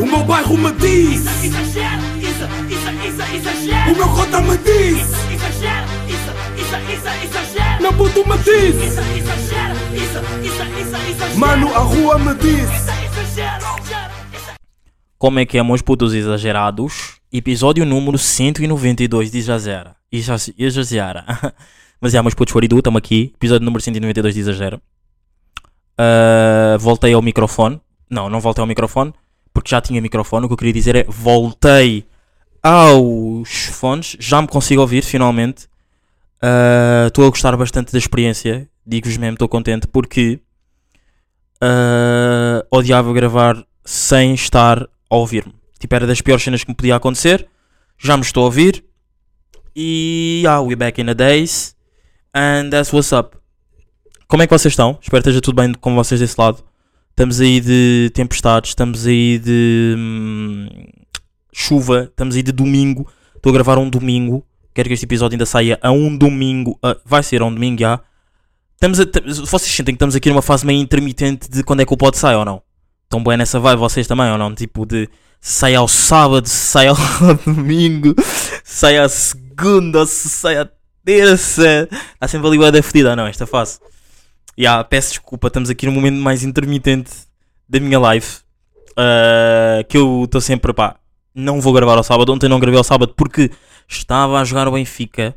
O meu bairro me diz Exagero, isso, isso, isso, exagero. O meu cota me diz Exagero, isso, isso, isso, exagero. Meu puto me diz Isso, exagero, isso, isso, isso, exagero. Mano, a rua me diz Exagero, exagero. Como é que é, meus putos exagerados? Episódio número 192 de Exagera. Exas- Exagera. Mas é, meus putos Foridu, estamos aqui. Episódio número 192 de Exagera. Ah, voltei ao microfone. Não, não voltei ao microfone. Porque já tinha microfone. O que eu queria dizer é voltei aos fones. Já me consigo ouvir, finalmente. Ah, Estou a gostar bastante da experiência. Digo-vos mesmo, estou contente porque ah, odiava gravar sem estar a ouvir-me. Tipo, era das piores cenas que me podia acontecer. Já me estou a ouvir. E yeah, we're back in the days. And that's what's up. Como é que vocês estão? Espero que esteja tudo bem com vocês desse lado. Estamos aí de tempestades, estamos aí de hum, chuva, estamos aí de domingo. Estou a gravar um domingo. Quero que este episódio ainda saia a um domingo. Ah, vai ser a um domingo já. Estamos a, vocês sentem que estamos aqui numa fase meio intermitente de quando é que o pod sai ou não? Estão bem nessa vibe vocês também ou não? Tipo de sai ao sábado, sai ao domingo, sai à segunda, sai à terça. Está sempre ali da fedida não esta fase? Ya, peço desculpa, estamos aqui num momento mais intermitente da minha live. Ah, que eu estou sempre, pá, não vou gravar ao sábado. Ontem não gravei ao sábado porque estava a jogar o Benfica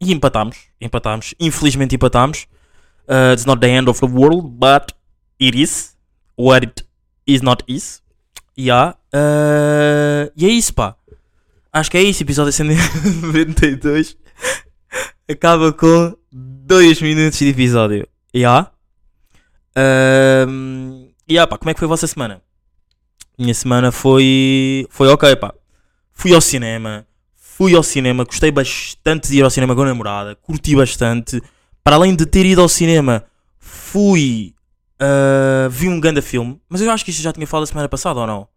e empatámos. Empatámos, infelizmente empatámos. Uh, it's not the end of the world, but it is. What it is not is. Yeah. Uh, e é isso, pá. Acho que é isso. Episódio 192 acaba com 2 minutos de episódio. Yeah. Um, yeah, pá. Como é que foi a vossa semana? Minha semana foi. Foi ok, pá. Fui ao cinema. Fui ao cinema. Gostei bastante de ir ao cinema com a namorada. Curti bastante para além de ter ido ao cinema, fui. ah, vi um grande filme. Mas eu acho que isto já tinha falado a semana passada ou não?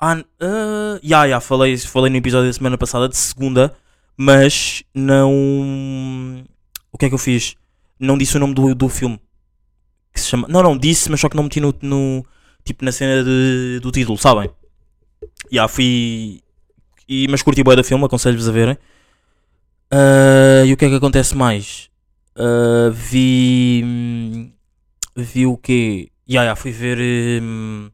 Ah, uh, já, já, falei, falei no episódio da semana passada, de segunda, mas não. O que é que eu fiz? Não disse o nome do, do filme. Que se chama. Não, não, disse, mas só que não meti no. no- tipo na cena de- do título, sabem? Já, fui. E, mas curti bem da filme, aconselho-vos a verem. Ah, e o que é que acontece mais? Uh, vi. Vi o quê? Ya, ya, fui ver. hum,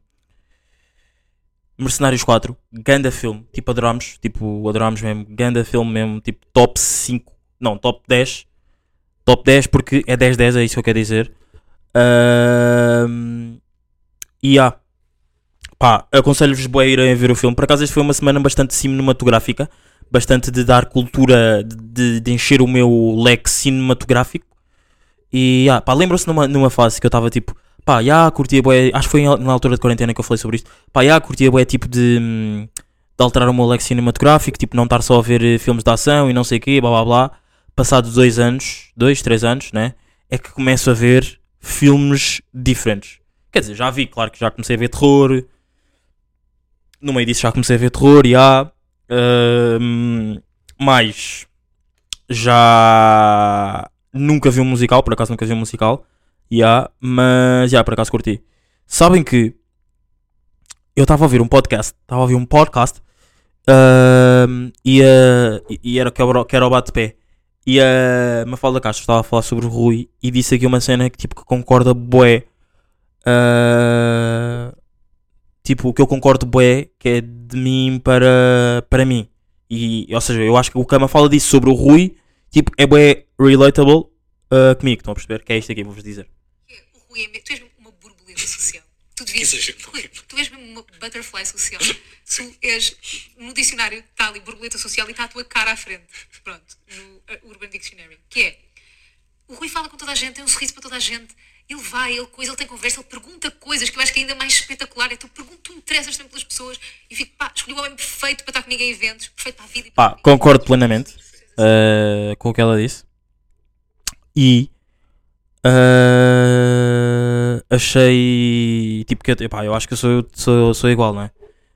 Mercenários 4. Ganda filme. Tipo, adorámos. Tipo, adorámos mesmo. Ganda filme mesmo. Tipo, top 5. Não, top 10. Top 10 porque é 10-10, é isso que eu quero dizer. Ahm, E ya. Pá, aconselho-vos a irem ver o filme. Por acaso, este foi uma semana bastante cinematográfica bastante de dar cultura, de, de encher o meu leque cinematográfico. E ah, pá, lembram-se numa, numa fase que eu estava tipo, pá, já curtia bué, acho que foi na altura de quarentena que eu falei sobre isto, pá, já curtia bué tipo de, hum, de alterar o meu leque cinematográfico, tipo, não estar só a ver eh, filmes de ação e não sei o quê, blá blá blá. Passados dois anos, dois, três anos, né? É que começo a ver filmes diferentes. Quer dizer, já vi, claro que já comecei a ver terror. No meio disso já comecei a ver terror, e há. Ahm, mais já nunca vi um musical, por acaso nunca vi um musical, yeah, mas já por acaso curti. Sabem que eu estava a ouvir um podcast, estava a ouvir um podcast ahm, e, ah, e- e era que era o bate-pé. E a Mafalda Castro estava a falar sobre o Rui e disse aqui uma cena que tipo que concorda bué. ah, tipo, o que eu concordo bué, que é de mim para, para mim. E, ou seja, eu acho que o que a Mafalda disse sobre o Rui, tipo, é bué relatable ah, comigo, estão a perceber? Que é isto aqui, vou-vos dizer. é o Rui é tu uma borboleta social. Tu devias. Exagero. Rui, tu és mesmo uma butterfly social. Tu és. No dicionário está ali borboleta social e está a tua cara à frente. Pronto. No uh, Urban Dictionary. Que é. O Rui fala com toda a gente, tem um sorriso para toda a gente. Ele vai, ele coisa, ele tem conversa, ele pergunta coisas que eu acho que é ainda mais espetacular. É tu perguntas, tu interessas sempre pelas pessoas e fico, pá, escolhi o homem perfeito para estar comigo em eventos, perfeito para a vida. e para Pá, concordo plenamente ah, com o que ela disse. E achei tipo que eu, pá, eu acho que sou, sou, sou igual, não é?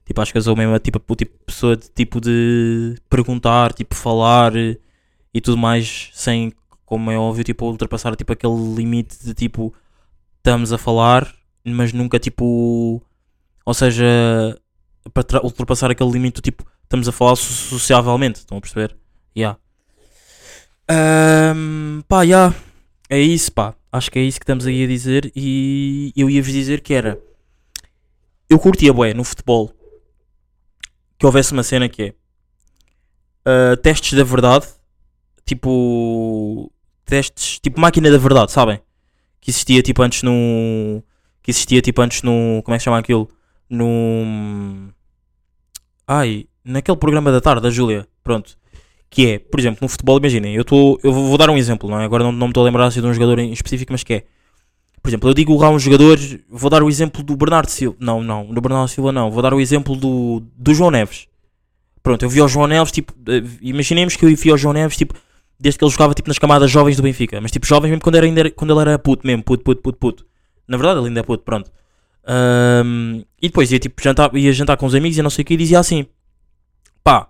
Tipo, acho que eu sou mesmo tipo, o tipo de pessoa de tipo de perguntar, tipo, falar e tudo mais sem, como é óbvio, tipo, ultrapassar tipo aquele limite de tipo estamos a falar, mas nunca tipo ou seja, para tra- ultrapassar aquele limite do tipo, estamos a falar so- sociavelmente, estão a perceber? Yeah. Ahm, pá, yeah. É isso, pá. Acho que é isso que estamos aí a dizer. E eu ia-vos dizer que era. Eu curtia, bué, no futebol. Que houvesse uma cena que é. ah, testes da verdade. Tipo. Testes. Tipo máquina da verdade, sabem? Que existia tipo antes no. Que existia tipo antes no. Como é que se chama aquilo? No. Ai. Naquele programa da tarde da Júlia. Pronto. Que é, por exemplo, no futebol, imaginem, eu, eu vou dar um exemplo, não é? Agora não, não me estou a lembrar assim, de um jogador em específico, mas que é, por exemplo, eu digo lá um jogador, vou dar o exemplo do Bernardo Silva, não, não, do Bernardo Silva não, vou dar o exemplo do, do João Neves. Pronto, eu vi o João Neves, tipo, eh, imaginemos que eu vi o João Neves, tipo, desde que ele jogava, tipo, nas camadas jovens do Benfica, mas tipo, jovens mesmo quando, era, ainda era- quando ele era puto mesmo, puto, puto, puto, puto. Na verdade, ele ainda é puto, pronto. Ahm, e depois ia, tipo, jantar, ia jantar com os amigos e não sei o que, e dizia assim, pá,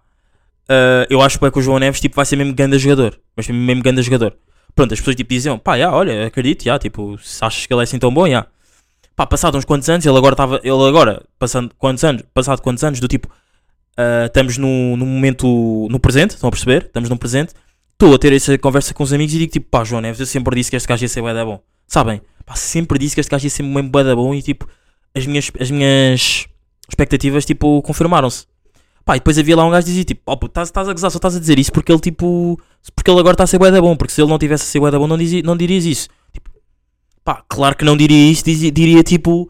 Uh, eu acho bué que o João Neves tipo, vai ser mesmo grande jogador. Mas mesmo grande jogador. Pronto, as pessoas tipo, diziam, pá, já, olha, acredito, já, tipo, se achas que ele é assim tão bom, já. Pá, passado uns quantos anos, ele agora estava, ele agora, passando quantos anos, passado quantos anos, do tipo, uh, estamos no, no momento, no presente, estão a perceber? Estamos no presente. Estou a ter essa conversa com os amigos e digo tipo, pá, João Neves, eu sempre disse que este gajo ia ser bué bom. Sabem? Pá, sempre disse que este gajo ia ser mesmo bué bom e tipo, as minhas, as minhas expectativas, tipo, confirmaram-se. Pá, e depois havia lá um gajo que dizia tipo, oh, puto, estás a gozar, só estás a dizer isso porque ele tipo. Porque ele agora está a ser bué bom, porque se ele não tivesse a ser bué bom não, dizia, não dirias isso. Tipo, pá, claro que não diria isso, dizia- diria tipo.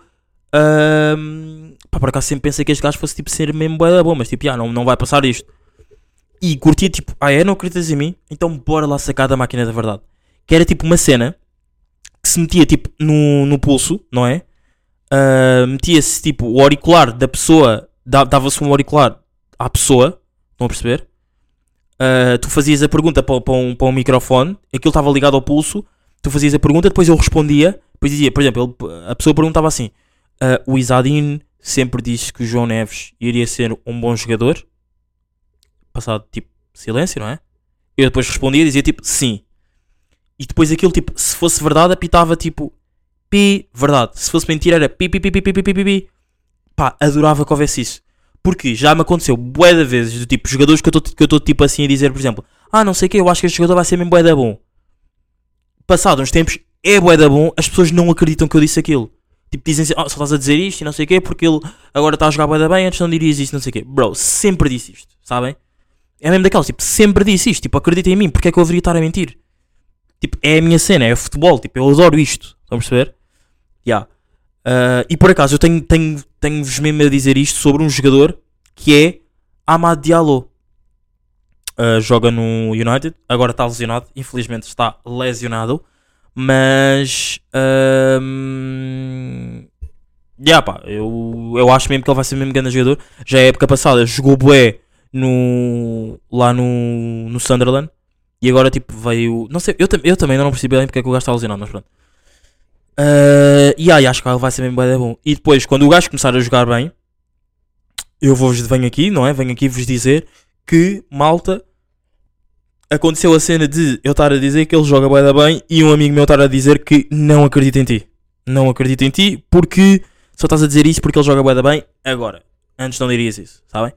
ahm, pá, por acaso sempre pensei que este gajo fosse tipo ser mesmo da bom, mas tipo, já, não, não vai passar isto. E curtia tipo, ah é, não acreditas em mim? Então bora lá sacar da máquina da verdade. Que era tipo uma cena que se metia tipo no, no pulso, não é? Ah, metia-se tipo o auricular da pessoa, da- dava-se um auricular à pessoa, estão a perceber? Uh, tu fazias a pergunta para, para, um, para um microfone, aquilo estava ligado ao pulso, tu fazias a pergunta, depois eu respondia, depois dizia, por exemplo, ele, a pessoa perguntava assim: uh, o Isadine sempre disse que o João Neves iria ser um bom jogador. Passado tipo silêncio, não é? Eu depois respondia e dizia tipo sim. E depois aquilo tipo, se fosse verdade, apitava tipo pi, verdade. Se fosse mentira, era pi, pi, pi, pi, pi, pi, pi, pi. Pá, adorava que houvesse isso. Porque já me aconteceu bué de vezes do tipo jogadores que eu estou que tipo assim a dizer, por exemplo, ah, não sei o que, eu acho que este jogador vai ser mesmo bué da bom. Passado uns tempos, é bué da bom, as pessoas não acreditam que eu disse aquilo. Tipo, dizem assim, oh, só estás a dizer isto e não sei o quê, porque ele agora está a jogar bué da bem, antes não dirias isto, não sei o quê. Bro, sempre disse isto, sabem? É mesmo daqueles, tipo, sempre disse isto, tipo, acredita em mim, porque é que eu deveria estar a mentir? Tipo, é a minha cena, é futebol, tipo, eu adoro isto, estão a perceber? Yeah. Ah, e por acaso eu tenho, tenho, tenho-vos mesmo a dizer isto sobre um jogador que é Amad Diallo. Ah, joga no United, agora está lesionado, infelizmente está lesionado, mas ahm, yeah, pá, eu, eu acho mesmo que ele vai ser mesmo grande jogador. Já a época passada jogou bué no, lá no, no Sunderland e agora tipo veio. Não sei, eu, eu também não percebi bem porque é que o gajo está lesionado, mas pronto. Uh, e aí acho que vai ser mesmo da bom. E depois, quando o gajo começar a jogar bem, eu vou-vos venho aqui, não é? Venho aqui vos dizer que malta aconteceu a cena de eu estar a dizer que ele joga da bem e um amigo meu estar a dizer que não acredita em ti. Não acredita em ti porque só estás a dizer isso porque ele joga da bem agora. Antes não dirias isso, sabem?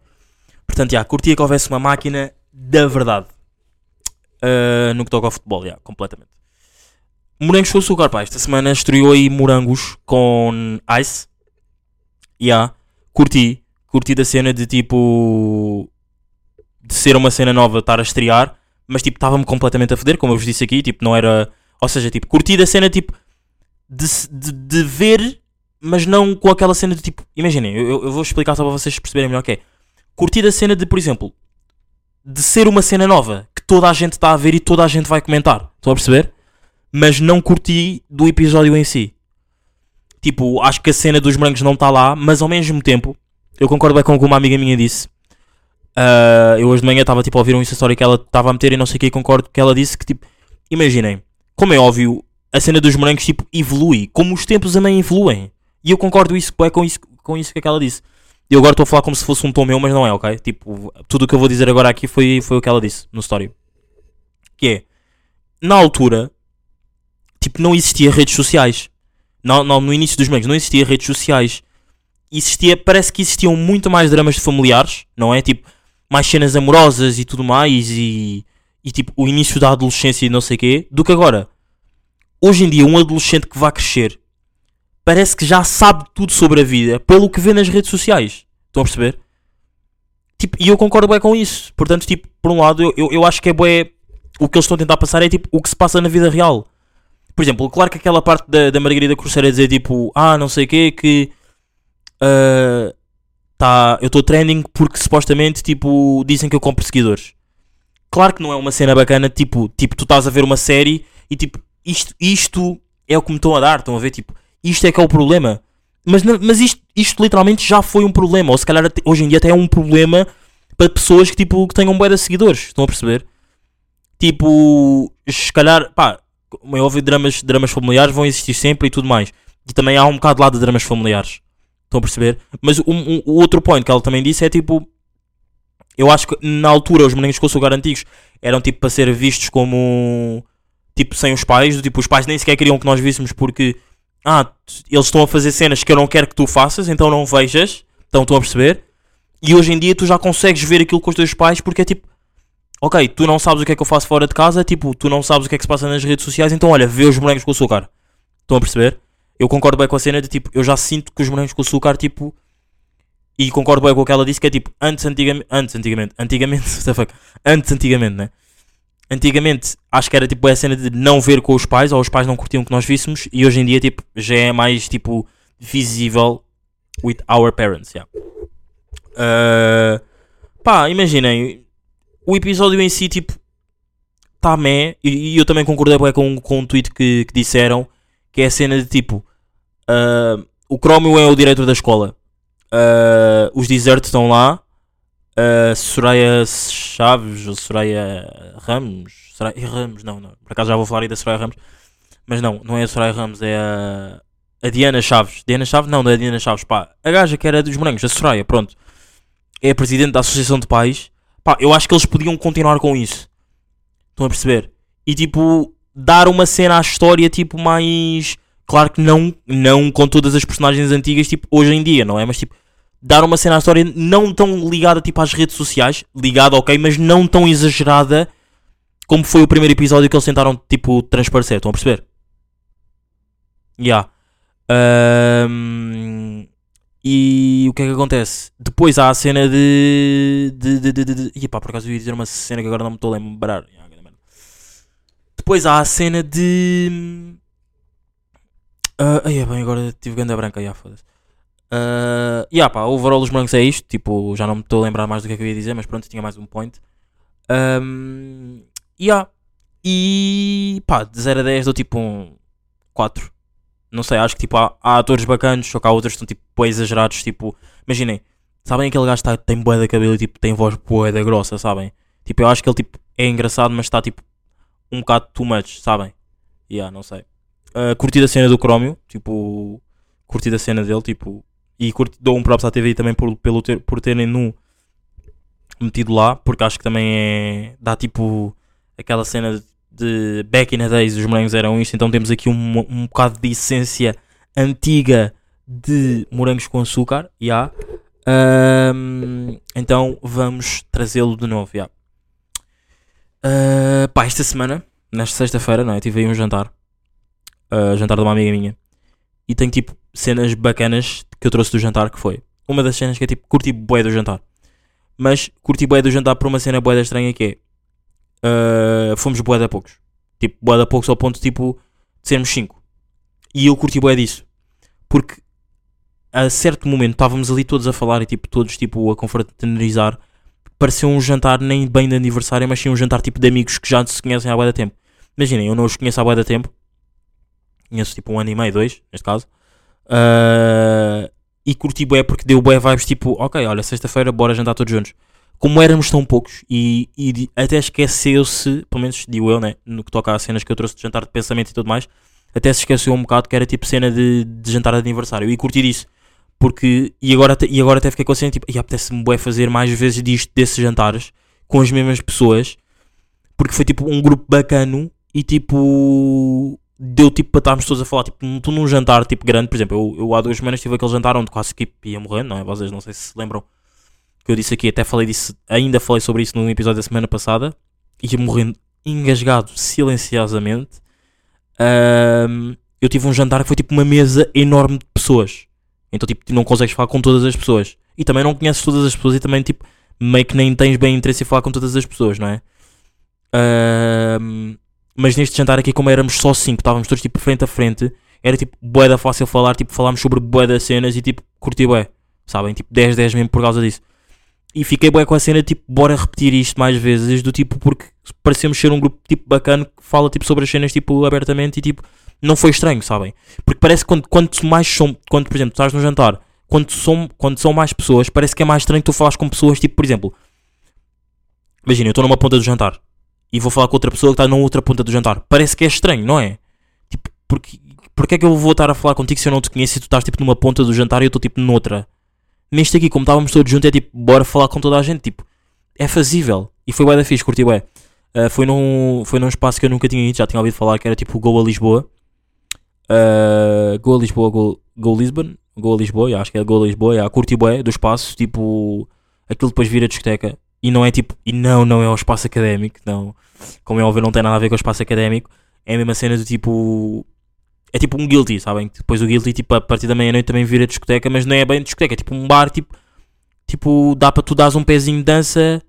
Portanto, já, curtia que houvesse uma máquina da verdade. Uh, no que toca ao futebol, já, completamente. Morangos com açúcar, pá. Esta semana estreou aí morangos com ice. Ya. Curti. Curti da cena de tipo. De ser uma cena nova, estar a estrear. Mas tipo, estava-me completamente a foder, como eu vos disse aqui. Tipo, não era. Ou seja, tipo, curti da cena tipo. De, de, de ver, mas não com aquela cena de tipo. Imaginem, eu- eu vou explicar só para vocês perceberem melhor o que é. Curti da cena de, por exemplo. De ser uma cena nova que toda a gente está a ver e toda a gente vai comentar. Estão a perceber? Mas não curti do episódio em si. Tipo, acho que a cena dos morangos não está lá, mas ao mesmo tempo, eu concordo bem com o que uma amiga minha disse. Ah, eu hoje de manhã estava tipo, a ouvir um Story que ela estava a meter e não sei o que, e concordo que ela disse que tipo, imaginem, como é óbvio, a cena dos morangos tipo evolui, como os tempos também evoluem. E eu concordo isso, é com isso, com isso que ela disse. E agora estou a falar como se fosse um tom meu, mas não é, ok? Tipo, tudo o que eu vou dizer agora aqui foi, foi o que ela disse no story. Que é, na altura, tipo, não existia redes sociais. Não, não, no início dos meios não existia redes sociais. existia, parece que existiam muito mais dramas familiares, não é? Tipo, mais cenas amorosas e tudo mais, e, e tipo, o início da adolescência e não sei o quê, do que agora. Hoje em dia, um adolescente que vai crescer parece que já sabe tudo sobre a vida pelo que vê nas redes sociais. Estão a perceber? Tipo, e eu concordo bem com isso. Portanto, tipo, por um lado, eu, eu, eu acho que é bué. O que eles estão a tentar passar é tipo o que se passa na vida real. Por exemplo, claro que aquela parte da, da Margarida Cruzeiro a dizer tipo, ah, não sei o quê, que. ah, tá, eu estou trending porque supostamente tipo, dizem que eu compro seguidores. Claro que não é uma cena bacana, tipo, tipo, tu estás a ver uma série e tipo, isto, isto é o que me estão a dar, estão a ver, tipo, isto é que é o problema. Mas, mas isto, isto literalmente já foi um problema, ou se calhar até- hoje em dia até é um problema para pessoas que tipo, que tenham bué de seguidores, estão a perceber? Tipo, se calhar, pá, como é óbvio, dramas, dramas familiares vão existir sempre e tudo mais. E também há um bocado lá de dramas familiares. Estão a perceber? Mas o outro point que ela também disse é tipo. Eu acho que na altura os morangos com açúcar antigos eram tipo para ser vistos como. Tipo sem os pais. Tipo, os pais nem sequer queriam que nós víssemos porque. Ah, eles estão a fazer cenas que eu não quero que tu faças, então não vejas. Então estão a perceber? E hoje em dia tu já consegues ver aquilo com os teus pais porque é tipo. Ok, tu não sabes o que é que eu faço fora de casa, tipo, tu não sabes o que é que se passa nas redes sociais, então olha, vê os morangos com açúcar. Estão a perceber? Eu concordo bem com a cena de tipo, eu já sinto que os morangos com açúcar, tipo. E concordo bem com o que ela disse, que é tipo, antes antigamente. Antes antigamente. Antigamente, fuck? Antes antigamente, né? Antigamente, acho que era tipo a cena de não ver com os pais, ou os pais não curtiam que nós víssemos, e hoje em dia, tipo, já é mais tipo visível with our parents, yeah. Ah, pá, imaginem, o episódio em si, tipo, tá meh, e, e eu também concordei com, com um tweet que, que disseram, que é a cena de tipo, ah, o Crómio é o diretor da escola, Ah, os desertos estão lá, a Soraya Chaves ou Soraya Ramos, Soraya Ramos, não, não, por acaso já vou falar aí da Soraya Ramos, mas não, não é a Soraya Ramos, é a, a Diana Chaves, Diana Chaves, não, não é a Diana Chaves, pá, a gaja que era dos morangos, a Soraya, pronto, é a presidente da Associação de Pais, pá, eu acho que eles podiam continuar com isso, estão a perceber? E tipo, dar uma cena à história, tipo, mais, claro que não, não com todas as personagens antigas, tipo, hoje em dia, não é? Mas tipo, dar uma cena à história não tão ligada tipo às redes sociais, ligada ok, mas não tão exagerada como foi o primeiro episódio que eles tentaram tipo transparecer, estão a perceber? Yeah. Ahm, e o que é que acontece? Depois há a cena de. de, de, de, de, de... Por acaso eu ia dizer uma cena que agora não me estou a lembrar. Depois há a cena de. Uh, ai, é bem, agora tive ganda branca, yeah, foda-se. Uh, yeah, pá, overall os brancos é isto. Tipo, já não me estou a lembrar mais do que é que eu ia dizer, mas pronto, tinha mais um point. Um, yeah. E pá, de 0 a 10 dou tipo um 4. Não sei, acho que tipo há, há atores bacanos, só que há outros que estão tipo exagerados. Tipo, imaginem, sabem aquele gajo que tá, tem bué da cabelo e tipo, tem voz bué da grossa, sabem? Tipo, eu acho que ele tipo, é engraçado, mas está tipo um bocado too much, sabem? Yeah, não sei. Uh, curti a cena do Crómio, tipo, curti a cena dele, tipo, e curti, dou um props à TV também por, pelo ter, por terem nu metido lá, porque acho que também é. dá tipo aquela cena de, de back in the days, os morangos eram isto, então temos aqui um, um bocado de essência antiga de morangos com açúcar, já. Ahm, então vamos trazê-lo de novo, já. Ah, pá, esta semana, nesta sexta-feira, não é? Tive aí um jantar, ah, jantar de uma amiga minha, e tenho tipo cenas bacanas que eu trouxe do jantar, que foi uma das cenas que é tipo, curti bué do jantar. Mas curti bué do jantar por uma cena bué da estranha que é uh, fomos bué da poucos. Tipo, bué da poucos ao ponto tipo de sermos 5. E eu curti bué disso. Porque a certo momento estávamos ali todos a falar e tipo, todos tipo a confraternizar. Pareceu um jantar nem bem de aniversário, mas sim um jantar tipo de amigos que já se conhecem há bué da tempo. Imaginem, eu não os conheço há bué da tempo. Conheço tipo um ano e meio, dois, neste caso. Uh, e curti bué porque deu bué vibes tipo, ok, olha, sexta-feira bora jantar todos juntos. Como éramos tão poucos e, e até esqueceu-se, pelo menos digo eu, né, no que toca a cenas que eu trouxe de jantar de pensamento e tudo mais, até se esqueceu um bocado que era tipo cena de, de jantar de aniversário e curti disso. Porque, e agora, e agora até fiquei com a cena tipo, e apetece-me fazer mais vezes disto, desses jantares, com as mesmas pessoas, porque foi tipo um grupo bacano e tipo deu tipo para estarmos todos a falar, tipo, tu num jantar tipo grande, por exemplo, eu, eu há duas semanas tive aquele jantar onde quase que ia morrendo, não é? Vocês não sei se se lembram que eu disse aqui, até falei disso, ainda falei sobre isso num episódio da semana passada, ia morrendo engasgado silenciosamente. Ahm, eu tive um jantar que foi tipo uma mesa enorme de pessoas. Então, tipo, não consegues falar com todas as pessoas. E também não conheces todas as pessoas e também, tipo, meio que nem tens bem interesse em falar com todas as pessoas, não é? Ahm, mas neste jantar aqui, como éramos só cinco, estávamos todos tipo frente a frente, era tipo bué da fácil falar, tipo, falámos sobre bué das cenas e tipo, curti bué, sabem? Tipo, 10, 10 mesmo por causa disso. E fiquei bué com a cena, tipo, bora repetir isto mais vezes, do tipo, porque parecemos ser um grupo tipo bacana que fala tipo sobre as cenas tipo abertamente e tipo, não foi estranho, sabem? Porque parece que quando, quanto mais são, quando por exemplo, estás no jantar, quando são, quando são mais pessoas, parece que é mais estranho tu falas com pessoas, tipo, por exemplo, imagina, eu estou numa ponta do jantar e vou falar com outra pessoa que está na outra ponta do jantar. Parece que é estranho, não é? Tipo, porque, porque é que eu vou estar a falar contigo se eu não te conheço e tu estás tipo numa ponta do jantar e eu estou tipo noutra? Neste aqui, como estávamos todos juntos, é tipo, bora falar com toda a gente, tipo, é fazível. E foi bué da fixe, curti bué. Uh, foi, num, foi num espaço que eu nunca tinha ido, já tinha ouvido falar que era tipo Go a Lisboa. Uh, go a Lisboa, Go, Lisbon, Go a Lisboa, yeah, acho que é Go a Lisboa, yeah, curti bué do espaço, tipo, aquilo depois vira discoteca. E não é tipo, e não, não é um espaço académico, não. Como é óbvio, não tem nada a ver com o espaço académico. É a mesma cena do tipo. É tipo um guilty, sabem? Depois o guilty, tipo, a partir da meia-noite também vira discoteca, mas não é bem discoteca, é tipo um bar, tipo. Tipo, dá para tu dares um pezinho de dança,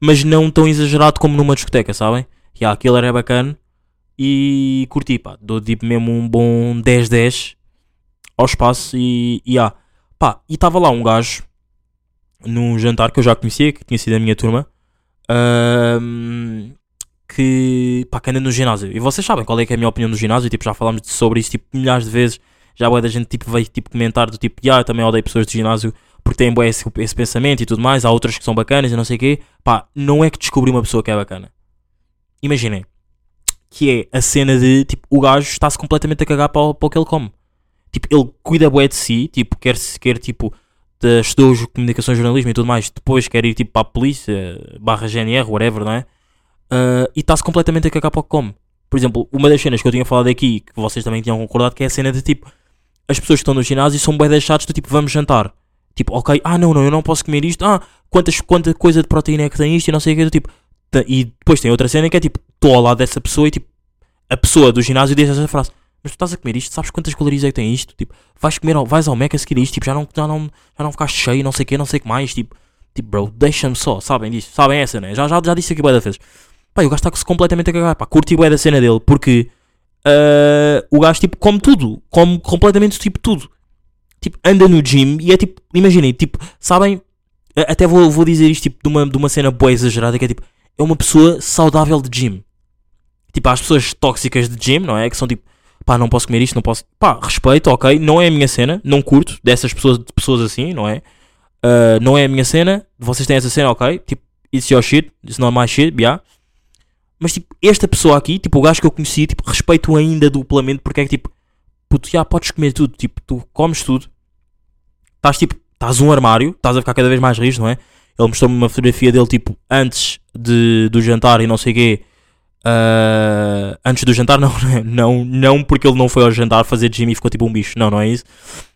mas não tão exagerado como numa discoteca, sabem? E yeah, aquilo era bacana e curti, pá. Dou tipo mesmo um bom 10-10 ao espaço e. E ah, pá, e estava lá um gajo num jantar que eu já conhecia, que tinha sido a minha turma, ahm, que, pá, que anda no ginásio. E vocês sabem qual é é a minha opinião do ginásio, tipo, já falámos sobre isso tipo, milhares de vezes. Já boa da gente tipo, veio tipo, comentar do tipo, ah, eu também odeio pessoas de ginásio porque têm bué esse, esse pensamento e tudo mais. Há outras que são bacanas e não sei o quê. Pá, não é que descobri uma pessoa que é bacana. Imaginem que é a cena de tipo, o gajo está-se completamente a cagar para o, para o que ele come. Tipo, ele cuida bué de si, tipo, quer, quer tipo, estudou comunicação jornalismo e tudo mais, depois quer ir tipo para a polícia, barra GNR, whatever, não é? Ah, e está-se completamente a cagar para o que come. Por exemplo, uma das cenas que eu tinha falado aqui, que vocês também tinham concordado, que é a cena de tipo, as pessoas que estão no ginásio são bem deixados do tipo, vamos jantar. Tipo, ok, ah não, não, eu não posso comer isto, ah, quantas, quanta coisa de proteína é que tem isto e não sei o que, do tipo. E depois tem outra cena que é tipo, estou ao lado dessa pessoa e tipo, a pessoa do ginásio diz essa frase. Mas tu estás a comer isto, sabes quantas calorias é que tem isto? Tipo, vais comer, ao- vais ao Mac a seguir isto, tipo, já não, já não, já não ficaste cheio, não sei o que, não sei o que mais, tipo, tipo, bro, deixa-me só, sabem disso, sabem essa, né? Já, já, já disse aqui da vezes. Pá, o gajo está completamente a cagar, pá, curti bué da cena dele, porque ah, o gajo, tipo, come tudo, come completamente, tipo, tudo. Tipo, anda no gym e é tipo, imaginem, tipo, sabem, até vou, vou dizer isto, tipo, de uma, de uma cena boa exagerada, que é tipo, é uma pessoa saudável de gym. Tipo, há as pessoas tóxicas de gym, não é? Que são tipo, pá, não posso comer isto, não posso. Pá, respeito, ok. Não é a minha cena, não curto dessas pessoas, de pessoas assim, não é? Ah, não é a minha cena. Vocês têm essa cena, ok? Tipo, it's your shit, it's not my shit, yeah. Mas tipo, esta pessoa aqui, tipo, o gajo que eu conheci, tipo, respeito ainda duplamente porque é que tipo, puto, já podes comer tudo, tipo, tu comes tudo. Estás tipo, estás um armário, estás a ficar cada vez mais rijo, não é? Ele mostrou-me uma fotografia dele, tipo, antes de, do jantar e não sei o quê. Ah, antes do jantar, não, não, não porque ele não foi ao jantar fazer gym e ficou tipo um bicho, não, não é isso.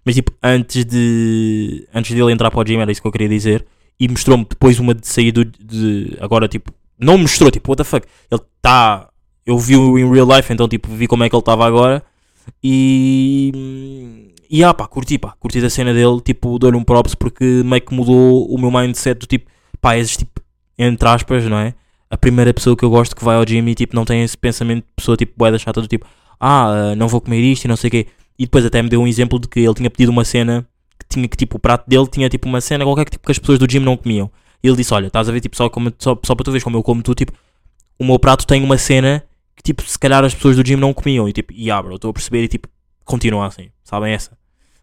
Mas tipo, antes de antes dele entrar para o gym, era isso que eu queria dizer. E mostrou-me depois uma de sair do, de. Agora, tipo, não mostrou, tipo, what the fuck. Ele está. Eu vi-o em real life, então, tipo, vi como é que ele estava agora. E. E ah, pá, curti, pá, curti da cena dele. Tipo, dou-lhe um props porque meio que mudou o meu mindset do tipo, pá, és tipo, entre aspas, não é? A primeira pessoa que eu gosto que vai ao gym e tipo, não tem esse pensamento de pessoa tipo, boeda chata do tipo, ah, ah, não vou comer isto e não sei o quê. E depois até me deu um exemplo de que ele tinha pedido uma cena que tinha que tipo, o prato dele tinha tipo uma cena qualquer que, tipo, que as pessoas do gym não comiam. E ele disse: Olha, estás a ver, tipo, só, como, só, só para tu veres como eu como tu, tipo, o meu prato tem uma cena que, tipo, se calhar as pessoas do gym não comiam. E tipo, e ah, bro, estou a perceber e tipo, continua assim, sabem essa?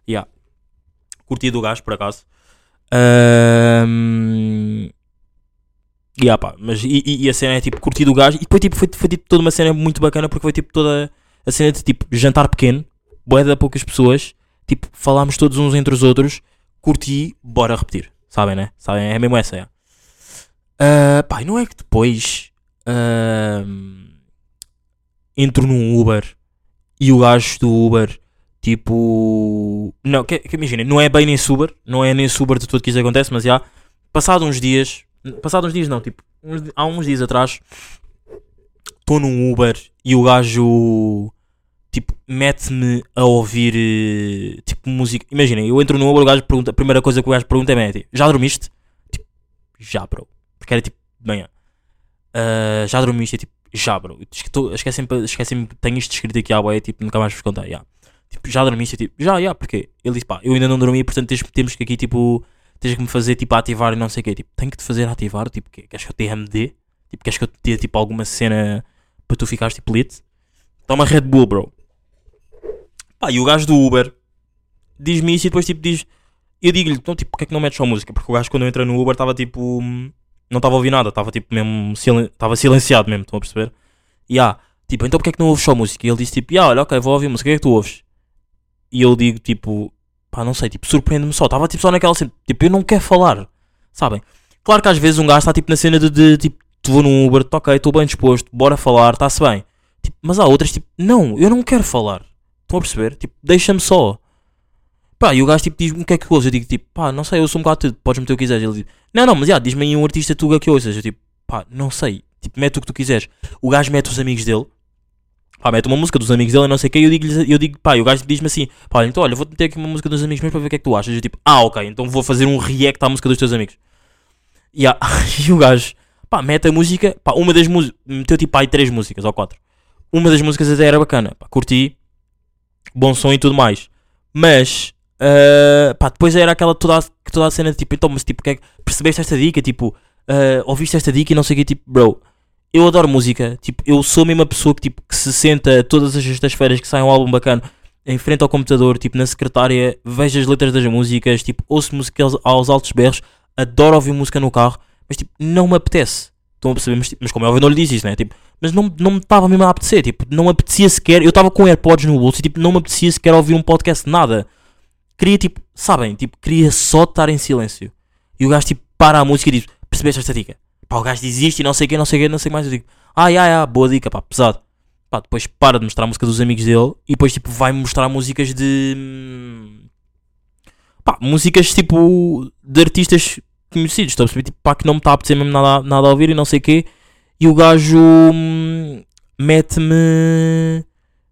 E ah, curti do gajo, por acaso. Ahm, E ah, pá, mas e, e- e a cena é tipo, curti do gajo. E depois tipo, foi, foi tipo, toda uma cena muito bacana porque foi tipo toda a cena de tipo jantar pequeno, boé de poucas pessoas, tipo, falámos todos uns entre os outros, curti, bora repetir. Sabem, né? Sabem? É mesmo essa, é. Ah, pá, não é que depois ahm, entro num Uber e o gajo do Uber, tipo. Não, que, que imagina, não é bem nesse Uber, não é nesse Uber de tudo que isso acontece, mas já, passado uns dias, passado uns dias não, tipo, uns- há uns dias atrás, estou num Uber e o gajo, tipo, mete-me a ouvir, eh, tipo, música. Imagina, eu entro no Uber, o gajo pergunta, a primeira coisa que o gajo pergunta é: tipo, já dormiste? Tipo, já, bro. Porque era tipo, de manhã. "Ah, já dormiste? É tipo, já, bro. Esque- tô- Esqueci-me, esqueci-me, tenho isto escrito aqui à boia, tipo, nunca mais vos contar, já. Tipo, já dormiste? É tipo, já, já, porque ele disse, pá, eu ainda não dormi, portanto tens, temos que aqui, tipo, tens que me fazer, tipo, ativar e não sei o quê. Tipo, tenho que te fazer ativar, tipo, quê? queres que eu te MD? Tipo, queres que eu te dê, tipo, alguma cena para tu ficares, tipo, lit? Toma Red Bull, bro. Pá, e o gajo do Uber diz-me isso e depois, tipo, diz... Eu digo-lhe, então, tipo, porque é que não metes só música? Porque o gajo, quando eu entrei no Uber, estava, tipo... Não estava a ouvir nada, estava, tipo, mesmo... silen- Estava silenciado mesmo, estão a perceber? E, ah, tipo, então porque é que não ouves só música? E ele disse, tipo, ah, olha, ok, vou ouvir música, o que é que tu ouves? E eu digo, tipo, pá, não sei, tipo, surpreende-me só. Estava, tipo, só naquela cena, tipo, eu não quero falar, sabem? Claro que às vezes um gajo está, tipo, na cena de, de tipo, te vou num Uber, ok, estou bem disposto, bora falar, está-se bem. Tipo, mas há outras, tipo, não, eu não quero falar. Estão a perceber? Tipo, deixa-me só. Pá, e o gajo, tipo, diz-me o que é que ouves? Eu digo, tipo, pá, não sei, eu sou um bocado tudo, podes meter o que quiseres. Ele diz, não, não, mas já, diz-me aí um artista tuga que ouças. Eu, tipo, pá, não sei. Tipo, mete o que tu quiseres. O gajo mete os amigos dele. Pá, mete uma música dos amigos dele não sei o que. Eu digo, eu digo, pá, e o gajo diz-me assim, pá, então olha, vou-te meter aqui uma música dos amigos meus para ver o que é que tu achas. Eu, tipo, ah, ok, então vou fazer um react à música dos teus amigos. E, ah, e o gajo, pá, mete a música, pá, uma das músicas, meteu tipo aí três músicas ou quatro. Uma das músicas até era bacana, pá, curti, bom som e tudo mais. Mas, ah, pá, depois era aquela toda, a- toda a cena de tipo, então, mas tipo, que é que- percebeste esta dica? Tipo, ah, ouviste esta dica e não sei o que, tipo, bro, eu adoro música, tipo, eu sou a mesma pessoa que, tipo, que se senta todas as sextas-feiras que sai um álbum bacana em frente ao computador, tipo, na secretária, vejo as letras das músicas, tipo, ouço música aos, altos berros, adoro ouvir música no carro, mas, tipo, não me apetece. Estão a perceber? Mas, tipo, mas como é óbvio, não lhe disse isso, né? Tipo, mas não, não me estava mesmo a apetecer, tipo, não me apetecia sequer, eu estava com AirPods no bolso e, tipo, não me apetecia sequer ouvir um podcast, nada. Queria, tipo, sabem, tipo, queria só estar em silêncio. E o gajo, tipo, para a música e diz, percebeste esta dica? Pá, o gajo diz isto e não sei o que, não sei o que, não sei mais. Eu digo, ah, ai, ai, boa dica, pá, pesado. Pá, depois para de mostrar a música dos amigos dele e depois, tipo, vai mostrar músicas de. hum, Pá, músicas, tipo, de artistas conhecidos, estão a perceber? Tipo, pá, que não me está a apetecer mesmo nada, nada a ouvir e não sei o quê. E o gajo hum, mete-me.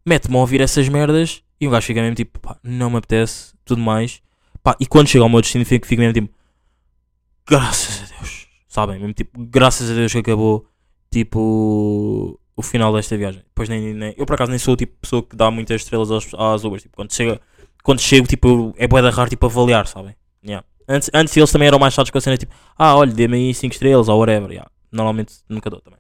mete-me a ouvir essas merdas e o gajo fica mesmo tipo, pá, não me apetece, tudo mais. Pá, e quando chega ao meu destino, fica, fica mesmo tipo, graças a Deus, sabem? Mesmo tipo, graças a Deus que acabou, tipo, o final desta viagem. Depois nem, nem- eu por acaso nem sou o tipo de pessoa que dá muitas estrelas aos, às Ubers, tipo, quando chega, quando chego, tipo, é bué da raro, tipo, avaliar, sabem? Yeah. Antes, antes eles também eram mais chatos com a cena, tipo, ah, olha, dê-me aí 5 estrelas ou whatever, yeah. Normalmente nunca dou também.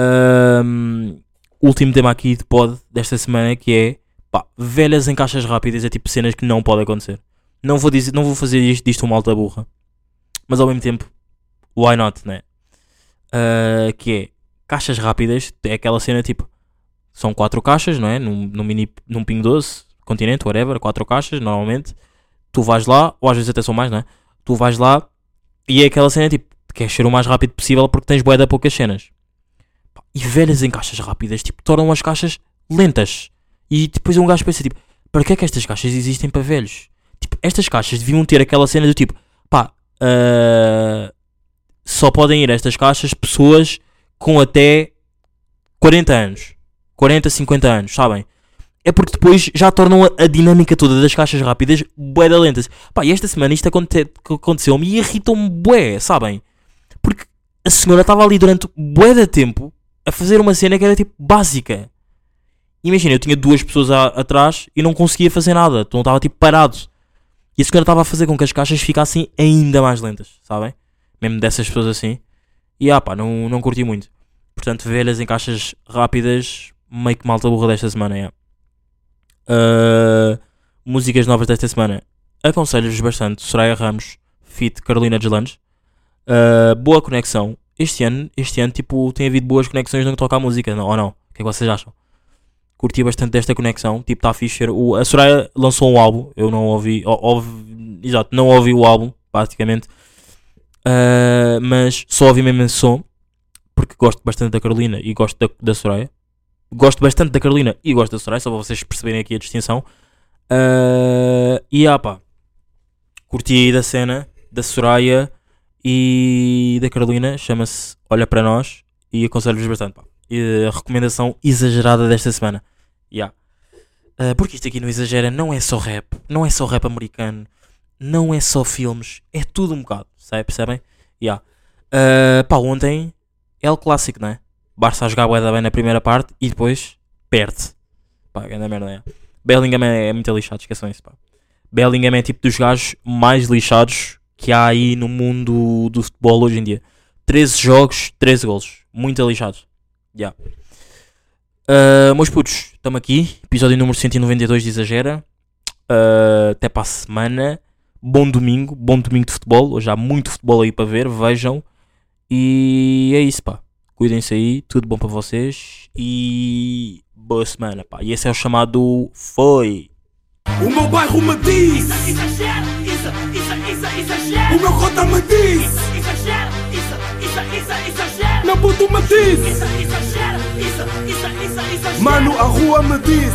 Ahm, último tema aqui de pod desta semana que é pá, velhas em caixas rápidas é tipo cenas que não pode acontecer. Não vou dizer, não vou fazer isto, disto uma alta burra. Mas ao mesmo tempo, why not, né? Ah, que é caixas rápidas, é aquela cena tipo são quatro caixas, não é? Num, num mini num Ping 12, continente, whatever, quatro caixas, normalmente. Tu vais lá, ou às vezes até são mais, não é? Tu vais lá e é aquela cena tipo, queres ser o mais rápido possível porque tens de poucas cenas. E velhas em caixas rápidas, tipo, tornam as caixas lentas. E depois um gajo pensa, tipo, para que é que estas caixas existem para velhos? Tipo, estas caixas deviam ter aquela cena do tipo, pá, ah, só podem ir a estas caixas pessoas com até 40 anos. 40, 50 anos, sabem? É porque depois já tornam a, a dinâmica toda das caixas rápidas bué da lentas. Pá, e esta semana isto aconte- aconteceu-me e irritou-me bué, sabem? Porque a senhora estava ali durante bué de tempo a fazer uma cena que era tipo básica. Imagina, eu tinha duas pessoas a- atrás e não conseguia fazer nada, então estava tipo parado. E a senhora estava a fazer com que as caixas ficassem ainda mais lentas, sabem? Mesmo dessas pessoas assim. E ah pá, não, não curti muito. Portanto, velhas em caixas rápidas, meio que malta burra desta semana, é. Ah, músicas novas desta semana. Aconselho-vos bastante. Soraya Ramos, Fit Carolina Deslandes. Ah, boa conexão. Este ano, este ano, tipo, tem havido boas conexões no que toca à música, não, ou não? O que é que vocês acham? Curti bastante desta conexão. Tipo, está fixe. O, a Soraya lançou um álbum. Eu não ouvi. ou- ouvi exato, não ouvi o álbum, praticamente. Ah, mas só ouvi mesmo esse som. Porque gosto bastante da Carolina e gosto da, da Soraya. gosto bastante da Carolina e gosto da Soraya, só para vocês perceberem aqui a distinção. Ah, e ah pá, curti aí da cena da Soraya e da Carolina, chama-se Olha para Nós e aconselho-vos bastante. Pá. E a recomendação exagerada desta semana. Yeah. Ah, porque isto aqui no Exagera não é só rap, não é só rap americano, não é só filmes, é tudo um bocado, sabe? percebem? Yeah. Ah, pá, ontem é o clássico, não é? Barça a jogar bem na primeira parte e depois perde. Pá, grande merda é. Bellingham é, é muito lixado, esqueçam isso, pá. Bellingham é tipo dos gajos mais lixados que há aí no mundo do futebol hoje em dia. 13 jogos, 13 golos. Muito lixados. Yeah. Uh, meus putos, estamos aqui. Episódio número 192 de Exagera. Uh, até para a semana. Bom domingo, bom domingo de futebol. Hoje há muito futebol aí para ver, vejam. E é isso, pá. Cuidem-se aí, tudo bom para vocês. E boa semana, pá. E esse é o chamado Foi. O meu bairro me diz, isso, exagero. o meu cota me diz, Exagero, isso, isso, isso, exagero. meu puto me diz, Isso, exagero, isso, isso, isso, exagero. mano, a rua me diz.